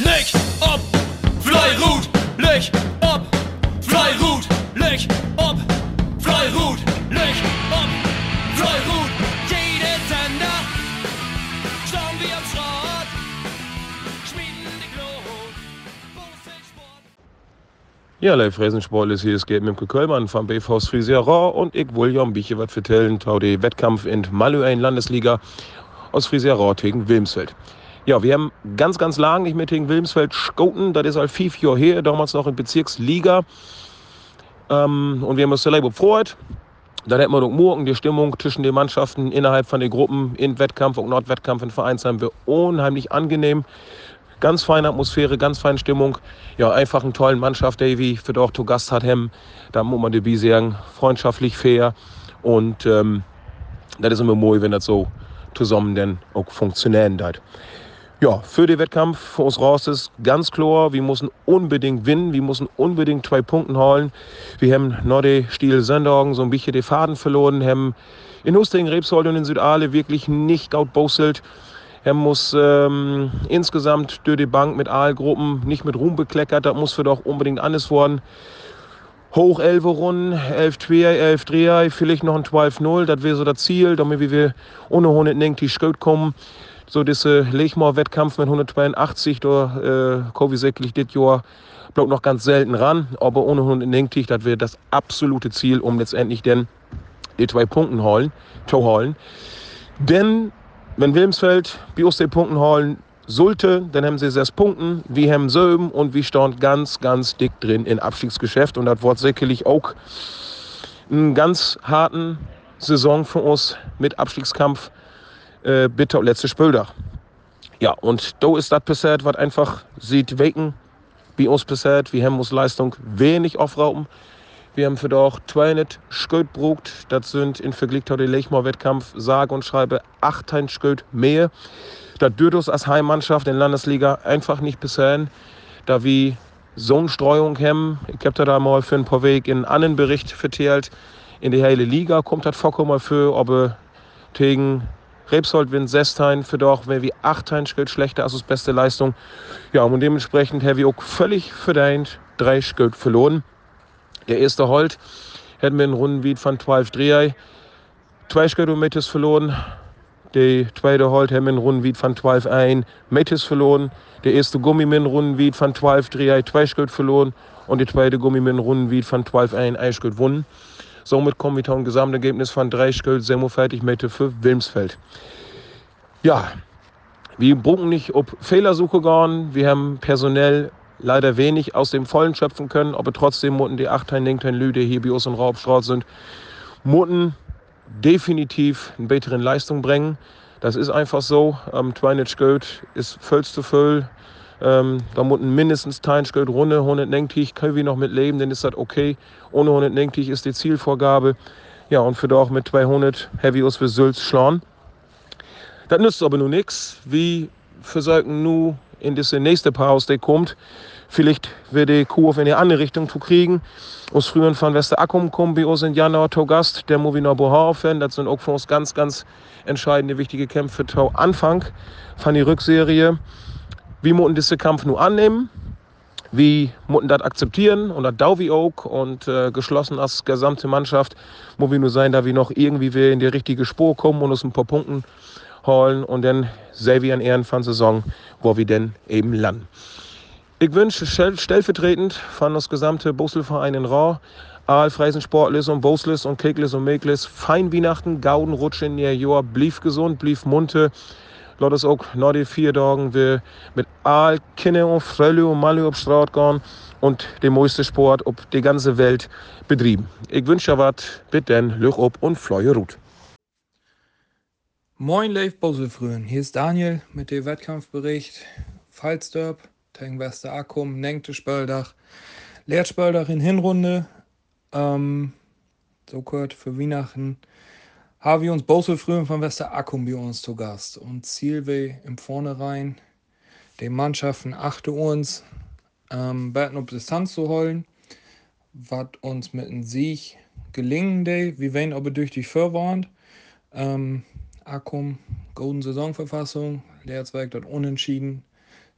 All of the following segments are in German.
Licht ob, Fleirut, Licht ob, Fleirut, Licht ob, Fleirut, Licht ob, Fleirut. Jede Sender, schauen wir am Schrott, schmieden die Glut. Ja, live Riesensport ist hier, es geht mit dem Kölmann vom BVs Frisiera und ich will ja ein bisschen was vertellen, tau die Wettkampf in Maluein Landesliga aus Frisiera gegen Wilmsfeld. Ja, wir haben ganz, ganz lange nicht mehr gegen Wilmsfeld skoten, das ist halt fünf Jahre her, damals noch in Bezirksliga. Ähm, und wir haben uns selber gefreut. Dann hätten wir noch morgen die Stimmung zwischen den Mannschaften innerhalb von den Gruppen in Wettkampf und Nordwettkampf in Vereinsheim wir unheimlich angenehm. Ganz feine Atmosphäre, ganz feine Stimmung. Ja, einfach einen tollen Mannschaft, wie für dort zu Gast hat. Hem. Da muss man die sagen, freundschaftlich, fair. Und ähm, das ist immer mooi, wenn das so zusammen dann auch funktionieren hat. Ja, für den Wettkampf uns raus ist ganz klar, wir müssen unbedingt gewinnen, wir müssen unbedingt zwei Punkte holen. Wir haben noch den Stil Sonntagen so ein bisschen den Faden verloren, haben in Hustingen, Rebsold und in Südale wirklich nicht gaut bosselt. Er muss ähm, insgesamt durch die Bank mit Aalgruppen nicht mit Ruhm bekleckert, das muss für doch unbedingt anders worden. Hoch 11 Runden, 11 2, 11 3, vielleicht noch ein 12-0, das wäre so das Ziel, damit wir ohne 190 Sköt kommen so diese Lechmor-Wettkampf mit 182, da äh, ich sicherlich das Jahr bloß noch ganz selten ran, aber ohne 190, das wäre das absolute Ziel, um letztendlich denn die zwei Punkte holen, zu holen. Denn wenn Wilmsfeld die Punkte holen sollte, dann haben sie sechs Punkte, wir haben sieben und wir stehen ganz, ganz dick drin in Abstiegsgeschäft und das wird sicherlich auch einen ganz harten Saison für uns mit Abstiegskampf äh, bitte letzte Spüldach. Ja, und da ist das passiert, was einfach sieht wegen bei uns passiert. Wir haben uns Leistung wenig aufrauben. Wir haben für doch 200 Sköld brugt. Das sind in Vergleich zu dem Lechmar-Wettkampf sage und schreibe 8 Sköld mehr. Das dürft uns als Heimmannschaft in Landesliga einfach nicht passieren, da wir so eine Streuung haben. Ich habe da mal für ein paar Weg in einen Bericht verteilt. In die hele Liga kommt das vorkommen für, ob gegen Rebsold win Sestein wenn wir Achtein Schild schlechter als das beste Leistung. Ja, und dementsprechend wir auch völlig verdient drei Schild verloren. Der erste Holt hätten wir in Runden wie von 12 Dreh, zwei Schild und Metis verloren. Der zweite Holt haben wir in Runden wie von 12 ein Metis verloren. Der erste Gummi mit Runden wie von 12 Dreh, zwei Schild verloren. Und der zweite Gummi mit Runden wie von 12 ein, ein Schild gewonnen. Somit kommen wir zu einem Gesamtergebnis von 3 Schuld, fertig Meter für Wilmsfeld. Ja, wir brauchen nicht ob Fehlersuche gehen. Wir haben personell leider wenig aus dem Vollen schöpfen können, aber trotzdem mussten die 8 Lü, die hier bei uns in Raubstraat sind, mussten definitiv eine bessere Leistung bringen. Das ist einfach so. Ähm, 200 Geld ist voll zu voll. Ähm, da müssen mindestens Teilschritt Runde 190 können wir noch mit leben, dann ist das okay. Ohne 190 ist die Zielvorgabe. Ja, und für doch mit 200 Heavy us für Sülz schlagen. Das nützt aber nur nichts. Wir versuchen nur in diese nächste Pause, die kommt, vielleicht wird die Kurve in die andere Richtung zu kriegen. Aus früheren von Westerakkum kommen wir uns in Januar zu Gast, der ich noch aufhören. Das sind auch für uns ganz, ganz entscheidende, wichtige Kämpfe zu Anfang von der Rückserie. Wir müssen diesen Kampf nur annehmen. Wir müssen das akzeptieren und das dau wie auch und äh, geschlossen als gesamte Mannschaft muss wir nur sein, da wir noch irgendwie wir in die richtige Spur kommen und uns ein paar Punkte holen und dann wir an Ehren von Saison, wo wir denn eben landen. Ich wünsche stellvertretend von das gesamte Busselverein in Rau, Aal, Freisen, Sportlis und Boslis und Keklis und Meklis, fein Weihnachten, Gauden, Rutschen in ihr Jahr, blieb gesund, blieb munter laat ons ook die vier Tagen weer mit all Kinder und Frölle und Malle auf Straat gehen und den meisten Sport auf die ganze Welt betrieben. Ich wünsche was, bitte, Lüch ob und Fleue Ruth. Moin Leif Boselfrühen, hier ist Daniel mit dem Wettkampfbericht Falsterb, Teng Wester Akkum, Nengte Spöldach, Leert Spöldach in Hinrunde, ähm, so kurz für Weihnachten haben wir uns Bosel früher von Wester Akkum bei uns zu Gast. Und Ziel wir im Vornherein, den Mannschaften achte uns, ähm, Betten auf Distanz zu holen, was uns mit einem Sieg gelingen day. Wir werden aber durch die Vorwand. Ähm, Akkum, Golden Saisonverfassung, Lehrzweig dort unentschieden.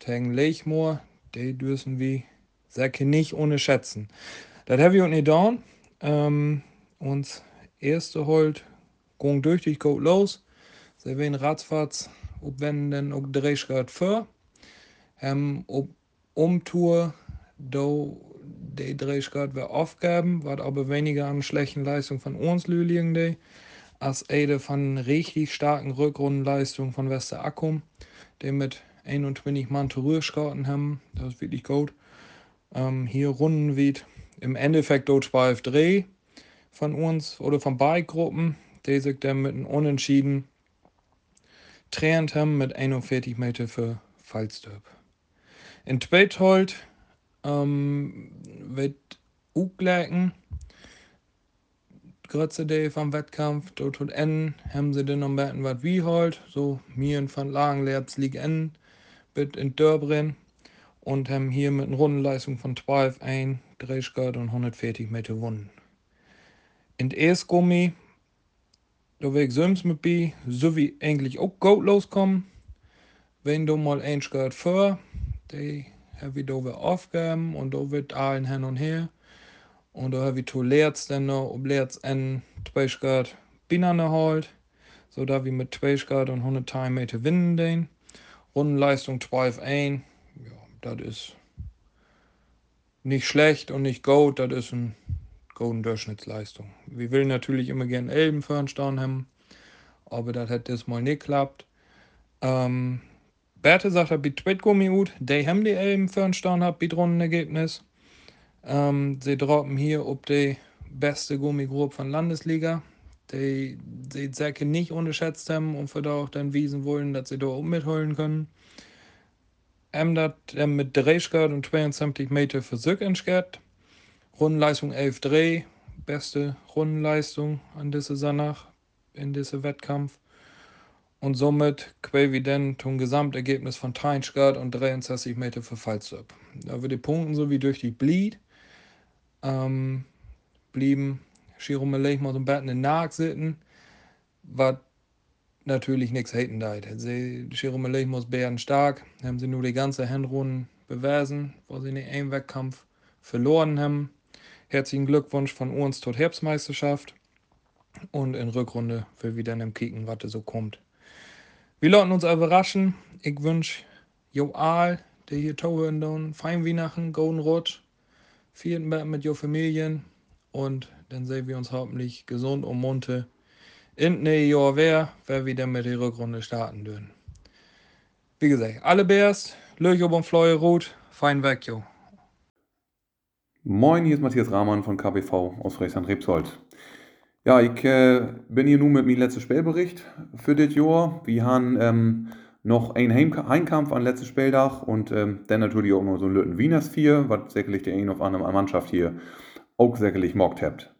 tegen Lechmoor, die dürfen wir Säcke nicht ohne schätzen. Das uns nicht getan. Ähm, uns erste Holt ging durch, die geht los. Sie werden ratzfatz, ob wenn dann auch Drehschritt vor. Ähm, ob Umtour, do die Drehschritt wir aufgaben, was aber weniger an schlechten Leistung von uns liegen, als eine von richtig starken Rückrundenleistung von Wester Akkum, die mit 21 Mann Rührschraten haben. Das ist wirklich gut. Ähm, hier Runden wie im Endeffekt dort 12 Dreh von uns oder von beiden Gruppen, dann mit einem Unentschieden trennt haben mit 41 Meter für Falsterb. In Tweethold ähm, wird Uglecken, Grütze Day vom Wettkampf, dort und N haben sie noch ein bisschen was wie halt, so mir und von Lagenlerz League N, bit in Dörbren und haben hier mit einer Rundenleistung von 12 ein, 30 Grad und 140 Meter Wunden. In E-Gummi, da will ich Sims mit B, so wie eigentlich auch gut loskommen. Wenn du mal ein Grad vor, die habe ich da Aufgaben und da wird allen hin und her. Und da habe ich zu Lerz dann noch, ob Lerz ein 2 Grad Binane halt, so da wir mit 2 Grad und 100 Meter winnen den. Rundenleistung 12 ein, das ist nicht schlecht und nicht gut, das ist eine golden Durchschnittsleistung. Wir will natürlich immer gerne Elben vorn haben, aber das hat das mal nicht geklappt. Ähm, Berthe sagt, er bietet Tweetgummi gut, die haben die Elben vorn hat, bietet Rundenergebnis. Ähm, sie droppen hier ob die beste Gummigruppe von Landesliga. Die Säcke nicht unterschätzt haben und für da auch dann wiesen wollen, dass sie da auch mitholen können. Ähm, dat ähm, mit 3 Grad und 72 Meter Physik entschert. Rundenleistung 11 Dreh, beste Rundenleistung an dieser Sannach in diesem Wettkampf. Und somit quasi dann zum Gesamtergebnis von 3 Grad und 63 Meter für Fallstab. Da wir die Punkte so wie durch die Bleed ähm, blieben so ein bisschen in nachsitzen, was natürlich nichts haten da. Sie Chiromelech muss bären stark, haben sie nur die ganze Hinrunde bewiesen, wo sie nicht einen Wettkampf verloren haben. Herzlichen Glückwunsch von uns zur Herbstmeisterschaft und in Rückrunde will wir dann im Kicken, was so kommt. Wir lassen uns überraschen. Ich wünsche Joal, der hier Tauhören dann, fein Weihnachten, Golden Rutsch, vierten Bett mit Jo Familien und dann sehen wir uns hoffentlich gesund und munter in ne Jahr wer, wer wieder mit der Rückrunde starten dürfen. Wie gesagt, alle Bärs, Löcher und Fleue Rot, fein weg, jo. Moin, hier ist Matthias Rahmann von KBV aus Friesland-Rebsold. Ja, ich äh, bin hier nun mit meinem letzten Spielbericht für das Jahr. Wir haben ähm, noch einen Heim Heimkampf an letztes Spieldach und ähm, dann natürlich auch noch so ein Lütten Wieners 4, was sicherlich der einen auf andere Mannschaft hier auch sicherlich mockt habt.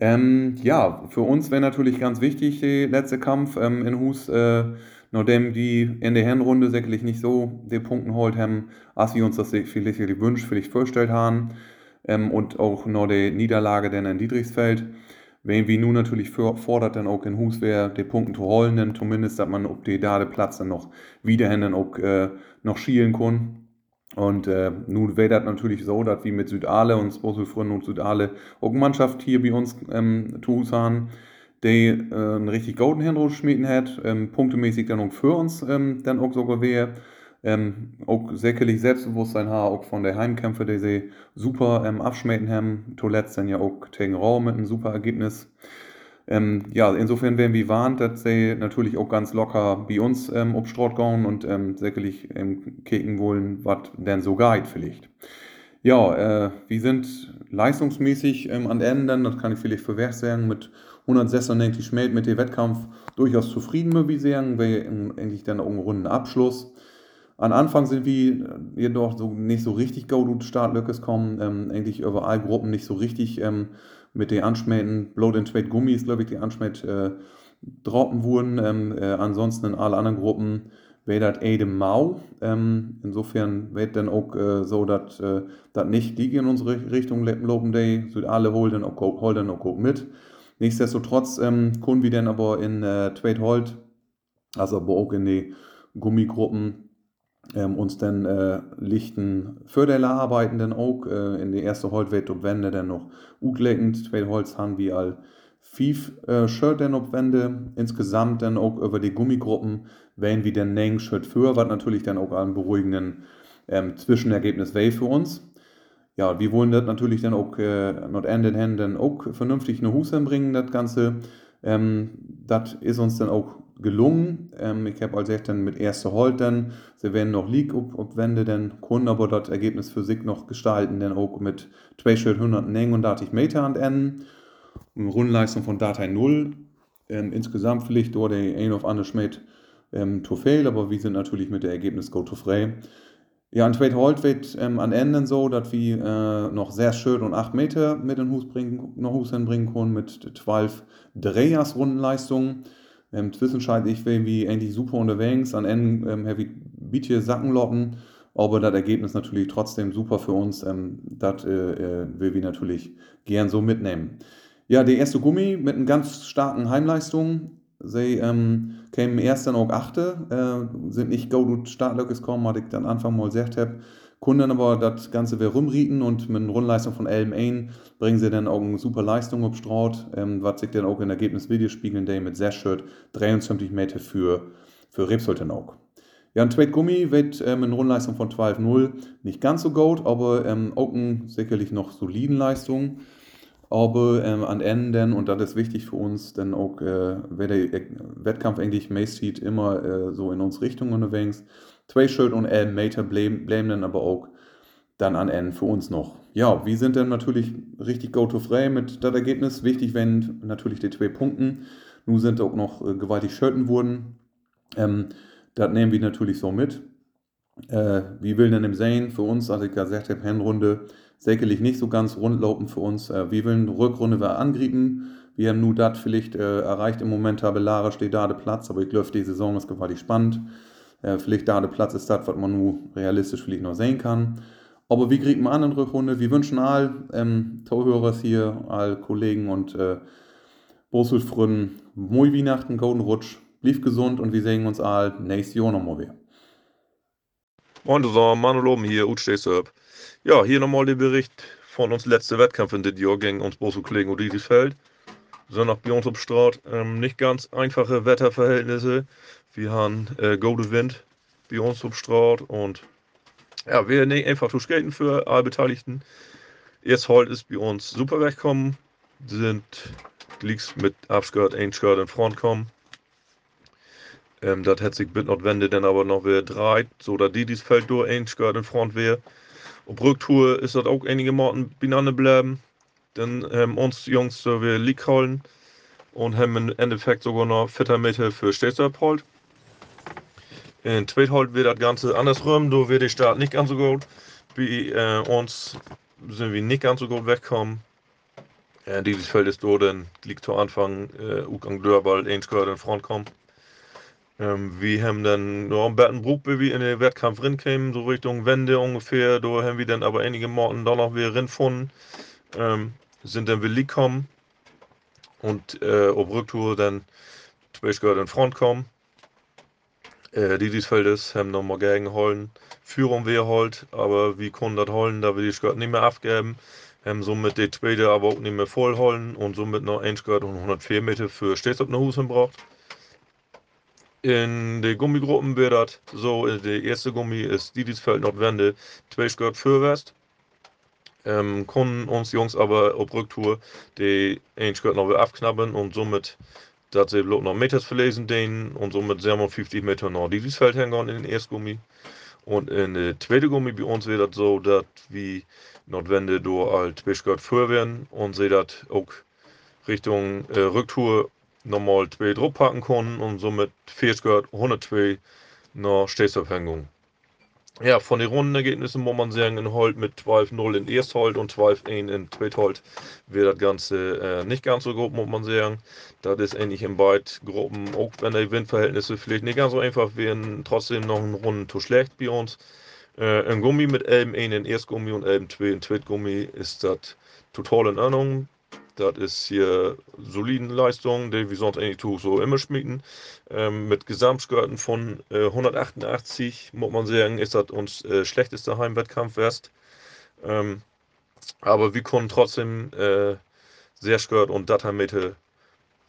Ähm, ja, für uns wäre natürlich ganz wichtig der letzte Kampf ähm, in Hus, äh, nachdem die in der Hinrunde sicherlich nicht so die Punkte holt haben, als wir uns das vielleicht gewünscht, vielleicht vorgestellt haben. Ähm, und auch noch die Niederlage dann in Dietrichsfeld. Wenn wir nun natürlich fordert, dann auch in Hus wäre, die Punkte zu holen, dann zumindest, dass man ob die da den Platz dann noch wiederhin dann auch äh, noch schielen kann. Und äh, nun wäre das natürlich so, dass wir mit Südale und Sposelfrön und Südale auch eine Mannschaft hier bei uns ähm, haben, die äh, einen richtig guten Hinrutsch schmieden hat, ähm, punktemäßig dann auch für uns ähm, dann auch sogar wäre. Ähm, auch sicherlich Selbstbewusstsein haben, auch von der Heimkämpfe, die sie super ähm, abschmecken haben. Zuletzt dann ja auch gegen Rau mit einem super Ergebnis. Ähm, ja, insofern werden wir warnt, dass sie natürlich auch ganz locker bei uns ähm, ob Strott gehen und ähm, sicherlich ähm, kicken wollen, was denn so geht vielleicht. Ja, äh, wir sind leistungsmäßig ähm, an Ende, das kann ich vielleicht für Werk sagen, mit 196 Schmäht mit dem Wettkampf durchaus zufrieden, wie sagen, wir eigentlich dann auch einen runden Abschluss. An Anfang sind wir jedoch so nicht so richtig gut Startlöckes kommen, ähm, eigentlich über alle Gruppen nicht so richtig ähm, mit den Anschmähten, Blow and Trade Gummis, glaube ich, die Anschmäht äh, droppen wurden. Ähm, äh, ansonsten in allen anderen Gruppen wäre das Ede Mau. Ähm, insofern wird dann auch äh, so, dass äh, das nicht die in unsere Richtung loben, die sind alle holen auch, holen auch mit. Nichtsdestotrotz ähm, können wir dann aber in äh, Trade Hold, also aber auch in die Gummigruppen, ähm, uns dann äh, lichten Förderler arbeiten dann auch äh, in die erste Holzwelt ob Wände dann noch ugleckend, zwei Holz haben wie all fief äh, Shirt dann ob Wände, insgesamt dann auch über die Gummigruppen, wenn wie den Neng Shirt für, was natürlich dann auch einen beruhigenden ähm, Zwischenergebnis wäre für uns. Ja, wir wollen das natürlich dann auch äh, not Ende in Händen auch vernünftig eine Hus bringen, das Ganze. Ähm, das ist uns dann auch gelungen. Ähm, ich habe als echt dann mit erster Holt dann, sie werden noch League Wände dann können aber das Ergebnis für sich noch gestalten, dann auch mit 200 Meter an Enden. Eine Rundenleistung von Datei 0. Ähm, insgesamt vielleicht dort der ein auf andere Schmidt ähm, to fail, aber wir sind natürlich mit der Ergebnis go to frei. Ja, an Trade Holt wird ähm, an Enden so, dass wir äh, noch sehr schön und 8 Meter mit den Hus bringen, noch Hus hinbringen können mit 12 Drehers Rundenleistungen. Ähm, zwischenzeitlich wären wir endlich super unterwegs. An Ende ähm, ich Bietje Sackenlocken, aber das Ergebnis natürlich trotzdem super für uns. Ähm, das äh, äh, will wir natürlich gern so mitnehmen. Ja, der erste Gummi mit einer ganz starken Heimleistung. Sie ähm, kämen erst dann auch achte, äh, sind nicht go Startlöckes kommen, hatte ich dann Anfang mal gesagt habe. Kunden aber das Ganze wieder rumrieten und mit einer Rundleistung von 11 ein bringen sie dann auch eine super Leistung auf Straut, ähm, was sich dann auch in Ergebnis spiegeln, der mit sehr schön 23 Meter für, für Rebsold auch. Ja, ein Tweet Gummi wird ähm, mit einer Rundleistung von 12,0 nicht ganz so gut, aber ähm, auch eine sicherlich noch soliden Leistung. Aber ähm, an Enden, und das ist wichtig für uns, denn auch, äh, wer der Wettkampf eigentlich meist sieht, immer äh, so in unsere Richtung unterwegs. Schuld und elf Meter bleiben dann aber auch dann an Enden für uns noch. Ja, wir sind dann natürlich richtig go-to-frei mit das Ergebnis. Wichtig wenn natürlich die zwei Punkten. Nun sind auch noch äh, gewaltig Schulden wurden. Ähm, das nehmen wir natürlich so mit. Äh, wie will denn im Sein für uns, als ich gesagt habe, Hinrunde sicherlich nicht so ganz rundlaufen für uns. Äh, wir wollen Rückrunde wir angrieben. Wir haben nur das vielleicht äh, erreicht im Moment, tabellarisch steht da der Platz, aber ich glaube, die Saison ist gewaltig spannend. Äh, vielleicht da der Platz ist das, was man nur realistisch vielleicht noch sehen kann. Aber wie kriegen wir an in Rückrunde? Wir wünschen all ähm, Torhörers hier, all Kollegen und äh, Bosulfründen, moi Weihnachten, Golden Rutsch, blieb gesund und wir sehen uns all nächstes Jahr nochmal wieder. Moin zusammen, Manu Loben hier, Utstehsörp. Ja, hier nochmal der Bericht von uns letzte Wettkampf in Jahr gegen uns Bosu-Kollegen und Riesefeld. So nach bei uns am Straat. Ähm, nicht ganz einfache Wetterverhältnisse. Wir haben äh, gute Wind Straat und ja, wir nicht einfach zu skaten für alle Beteiligten. Jetzt heute ist bei uns super wegkommen. Sind liegst mit Abskirt, Einskirt in Front kommen. Ähm, das hätte sich bitte notwendig, dann aber noch wieder drei, so dass die dieses Feld durch Einskirt in Front wäre. Op Rücktour ist das auch einige Monate beieinander bleiben. Dann haben uns Jungs so wir League holen und haben im Endeffekt sogar noch 4 Meter für Städte abgeholt. In Tweethold wird das Ganze andersrum, da wird die Start nicht ganz so gut. Bei äh, uns sind wir nicht ganz so gut weggekommen. Äh, dieses Feld ist da, dann liegt zu Anfang äh, Ugang Dörball, Ainscourt in Front kommen. Ähm, wir haben dann noch ein Bettenbruch, wie wir in den Wettkampf rinkamen, so Richtung Wende ungefähr. Da haben wir dann aber einige Morten da noch wieder ringefunden. Ähm, sind dann wieder gekommen und äh, auf Rücktour dann Twitchgehört in Front kommen. Äh, die des Feldes haben nochmal gegengeholt. Führung wir holt, aber wie konnten das holen, da wir die Skirt nicht mehr abgeben. Haben somit die zweite aber auch nicht mehr voll holen und somit noch ein Skirt und 104 Meter für Stets auf Hus braucht. In den Gummigruppen wird das so, der erste Gummi ist Didisfeld Nordwende, zwei Skirt Fürwest. Ähm, konnten uns Jungs aber auf Rücktour die ein Skirt noch abknappen und somit dass sie bloß noch Meters verlesen den und somit sehr wir 50 Meter noch Didisfeld hängen in den ersten Gummi. Und in der zweiten Gummi bei uns wird das so, dass wir Nordwende durch zwei Skirt für werden und sie das auch Richtung äh, Rücktour nochmal zwei packen können und somit 40 102 nach Stehsabhängung. Ja, von den Rundenergebnissen muss man sagen, in Holt mit 12-0 in Erstholt und 12-1 in Zweitholt wird das Ganze äh, nicht ganz so gut, muss man sagen. Das ist ähnlich in beiden Gruppen, auch wenn die Windverhältnisse vielleicht nicht ganz so einfach wären, trotzdem noch ein Runden zu schlecht bei uns. Äh, ein Gummi mit 11-1 in Erstgummi und 11-2 in Zweitgummi ist das total in Ordnung. Das ist hier soliden Leistung, die wir sonst eigentlich so immer schmieden. Ähm, mit Gesamtskörten von äh, 188, muss man sagen, ist das uns äh, schlechteste Heimwettkampf west. Ähm, aber wir konnten trotzdem äh, sehr skört und Datamete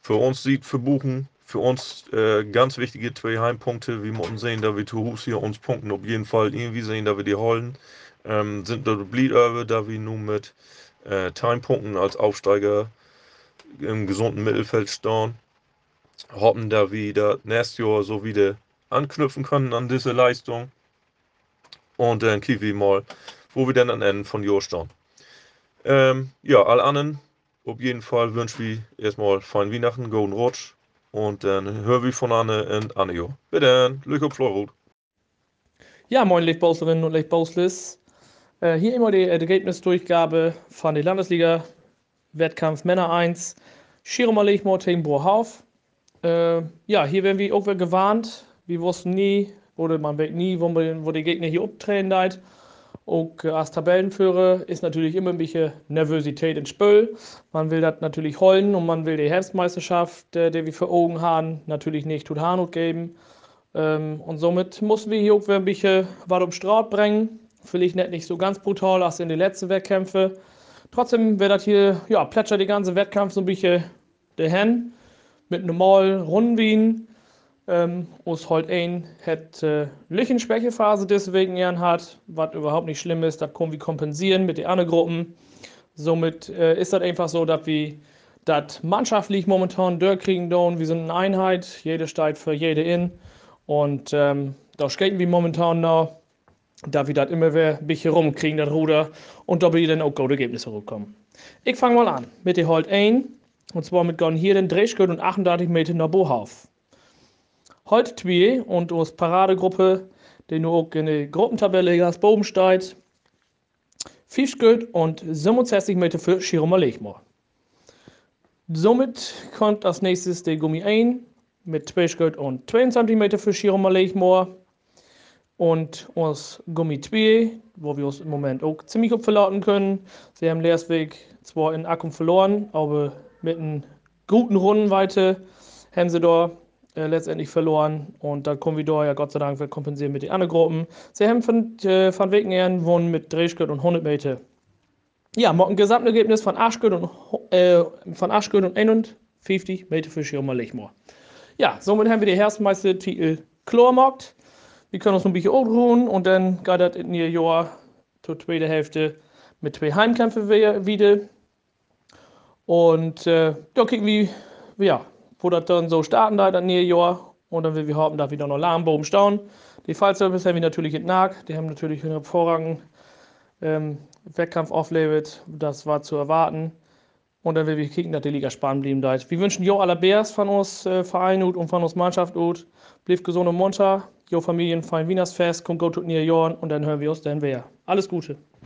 für uns sieht verbuchen. Für uns äh, ganz wichtige zwei Heimpunkte. Wir müssen sehen, dass wir zu Hus hier uns punkten, auf jeden Fall irgendwie sehen, dass wir die holen. Ähm, sind dort Bleed da wir nun mit äh, Timepunkten als Aufsteiger im gesunden Mittelfeld stehen. Hoffen, da wir da nächstes Jahr so wieder anknüpfen können an diese Leistung. Und dann wir mal, wo wir dann am Ende von Jahr stehen. Ähm, ja, alle anderen, auf jeden Fall wünschen wir erstmal fein Weihnachten, Golden Rutsch. Und dann hören wir von Anne und Anne. Jo. Glück auf Florut. Ja, moin Lichtbauserinnen und Lichtbauslis. Äh, hier immer die Ergebnisdurchgabe von der Landesliga Wettkampf Männer 1. Schirmer Lechmor gegen Brohauf. Äh, ja, hier werden wir wieder gewarnt. Wir wussten nie, oder man weiß nie, wo, wo die Gegner hier abtreten. Auch als Tabellenführer ist natürlich immer ein bisschen Nervosität ins Spiel. Man will das natürlich holen und man will die Herbstmeisterschaft, äh, die wir für Augen haben, natürlich nicht tut Hanut geben. Ähm, und somit mussten wir hier auch ein bisschen was um Straut bringen. Vielleicht nicht, nicht so ganz brutal als in den letzten Wettkämpfen. Trotzdem wird das hier, ja, plätschert die ganze Wettkampf so ein bisschen dahin. Mit normal Runden Wien. Ähm, uns halt ein hat äh, Lüchenschwächephase deswegen gern hat, was überhaupt nicht schlimm ist, das können wir kompensieren mit den anderen Gruppen. Somit äh, ist das einfach so, dass wir das mannschaftlich momentan durchkriegen down. Wir sind eine Einheit, jede steigt für jede in. Und ähm, da skaten wir momentan noch da wir das immer wieder ein bisschen rumkriegen, das Ruder, und da wir dann auch gute Ergebnisse rumkommen. Ich fange mal an mit der Holt 1, und zwar mit Gon hier den Drehschritt und 38 Meter nach Bohauf. Holt 2 und aus Paradegruppe, die nur auch in der Gruppentabelle ganz oben steht, 5 Schritt und 67 Meter für Schiroma Lechmor. Somit kommt als nächstes der Gummi 1 mit 2 Schritt und 22 Meter für Schiroma Lechmor und uns Gummi 2, wo wir uns im Moment auch ziemlich gut verlauten können. Sie haben Leersweg zwar in Akkum verloren, aber mit einer guten Rundenweite haben sie da äh, letztendlich verloren und dann kommen wir da ja Gott sei Dank kompensieren mit den anderen Gruppen. Sie haben von, äh, von Wegenehren gewonnen mit Drehschritt und 100 Meter. Ja, mit einem Gesamtergebnis von 8 und, äh, von 8 und 51 Meter für Schirmer Lichmoor. Ja, somit haben wir den Herbstmeister-Titel klargemacht. Wir können uns ein bisschen ausruhen und dann geht das in ihr Jahr zur zweiten Hälfte mit zwei Heimkämpfen wieder. Und äh, da gucken wir, ja, wo das dann so starten da in ihr Jahr. Und dann will wir hoffen, dass wir dann noch Lahmbogen staunen. Die Fallservice haben wir natürlich in Nag. Die haben natürlich einen hervorragenden ähm, Wettkampf auflebt. Das war zu erwarten. Und dann will wir kicken, dass die Liga spannend bleiben. Wir wünschen jo aller Bears von uns äh, Verein und von uns Mannschaft und blieb gesund und munter. Jo Familien, fein Wienersfest, kommt gut in ihr Jahren und dann hören wir uns dann wer. Alles Gute.